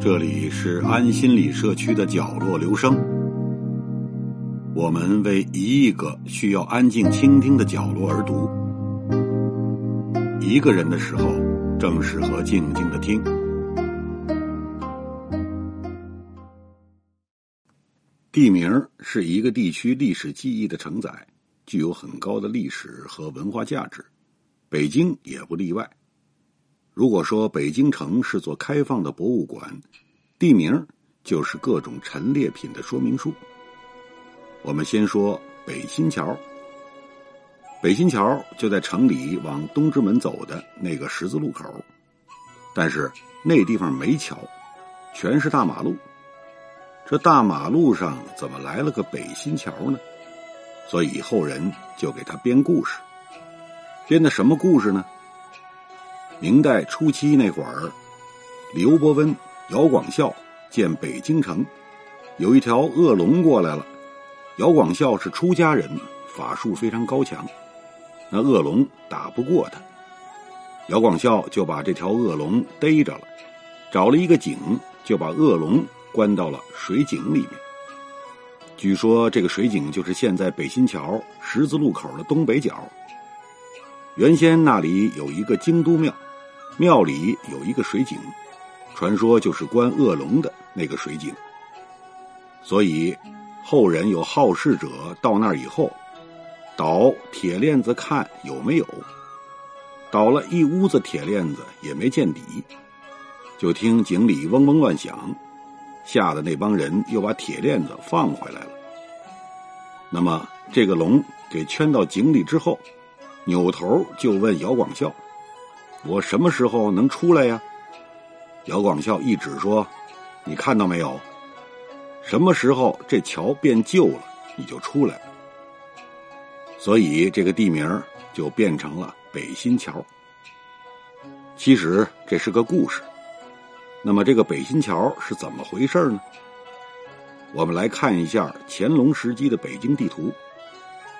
这里是安心理社区的角落，留声。我们为一亿个需要安静倾听的角落而读。一个人的时候，正适合静静的听。地名是一个地区历史记忆的承载，具有很高的历史和文化价值。北京也不例外。如果说北京城是座开放的博物馆，地名就是各种陈列品的说明书。我们先说北新桥。北新桥就在城里往东直门走的那个十字路口，但是那地方没桥，全是大马路。这大马路上怎么来了个北新桥呢？所以后人就给他编故事。编的什么故事呢？明代初期那会儿，刘伯温、姚广孝建北京城有一条恶龙过来了。姚广孝是出家人，法术非常高强，那恶龙打不过他。姚广孝就把这条恶龙逮着了，找了一个井，就把恶龙关到了水井里面。据说这个水井就是现在北新桥十字路口的东北角。原先那里有一个京都庙。庙里有一个水井，传说就是关恶龙的那个水井。所以后人有好事者到那儿以后，倒铁链子看有没有，倒了一屋子铁链子也没见底，就听井里嗡嗡乱响，吓得那帮人又把铁链子放回来了。那么这个龙给圈到井里之后，扭头就问姚广孝。我什么时候能出来呀？姚广孝一指说：“你看到没有？什么时候这桥变旧了，你就出来了。”所以这个地名就变成了北新桥。其实这是个故事。那么这个北新桥是怎么回事呢？我们来看一下乾隆时期的北京地图。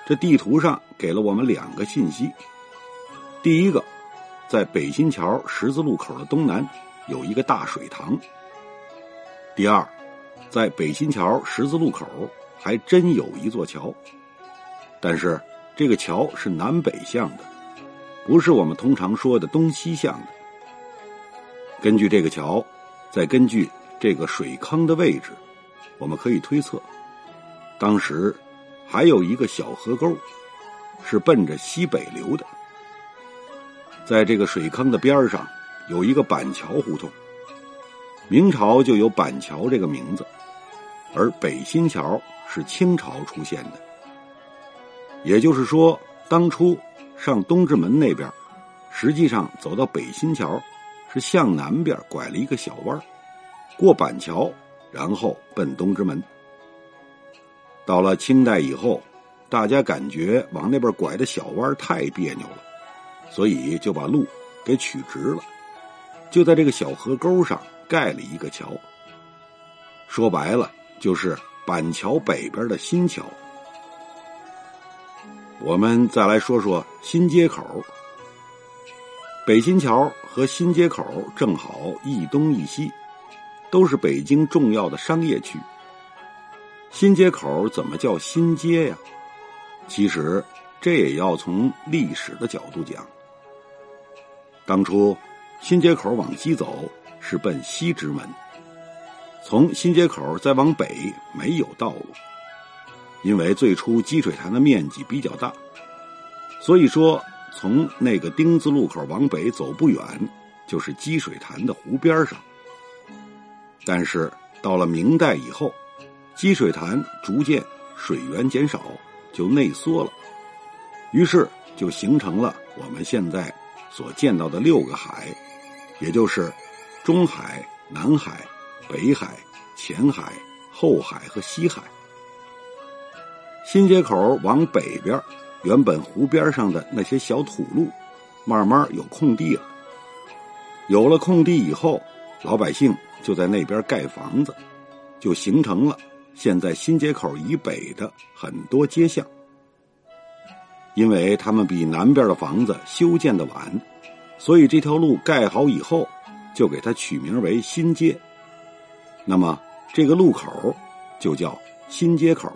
这地图上给了我们两个信息。第一个。在北新桥十字路口的东南有一个大水塘。第二，在北新桥十字路口还真有一座桥，但是这个桥是南北向的，不是我们通常说的东西向的。根据这个桥，再根据这个水坑的位置，我们可以推测，当时还有一个小河沟是奔着西北流的。在这个水坑的边上，有一个板桥胡同。明朝就有板桥这个名字，而北新桥是清朝出现的。也就是说，当初上东直门那边，实际上走到北新桥，是向南边拐了一个小弯，过板桥，然后奔东直门。到了清代以后，大家感觉往那边拐的小弯太别扭了。所以就把路给取直了，就在这个小河沟上盖了一个桥。说白了，就是板桥北边的新桥。我们再来说说新街口。北新桥和新街口正好一东一西，都是北京重要的商业区。新街口怎么叫新街呀？其实这也要从历史的角度讲。当初，新街口往西走是奔西直门，从新街口再往北没有道路，因为最初积水潭的面积比较大，所以说从那个丁字路口往北走不远，就是积水潭的湖边上。但是到了明代以后，积水潭逐渐水源减少，就内缩了，于是就形成了我们现在。所见到的六个海，也就是中海、南海、北海、前海、后海和西海。新街口往北边，原本湖边上的那些小土路，慢慢有空地了。有了空地以后，老百姓就在那边盖房子，就形成了现在新街口以北的很多街巷，因为他们比南边的房子修建的晚，所以这条路盖好以后，就给它取名为新街。那么这个路口就叫新街口。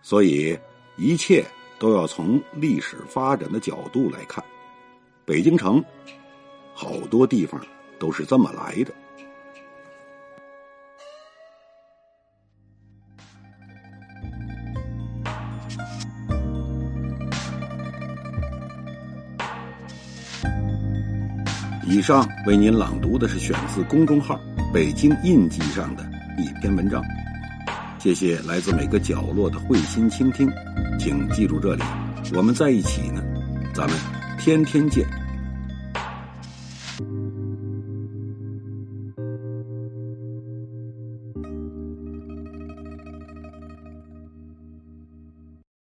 所以一切都要从历史发展的角度来看，北京城好多地方都是这么来的。以上为您朗读的是选自公众号“北京印记”上的一篇文章。谢谢来自每个角落的会心倾听请记住这里我们在一起呢咱们天天见。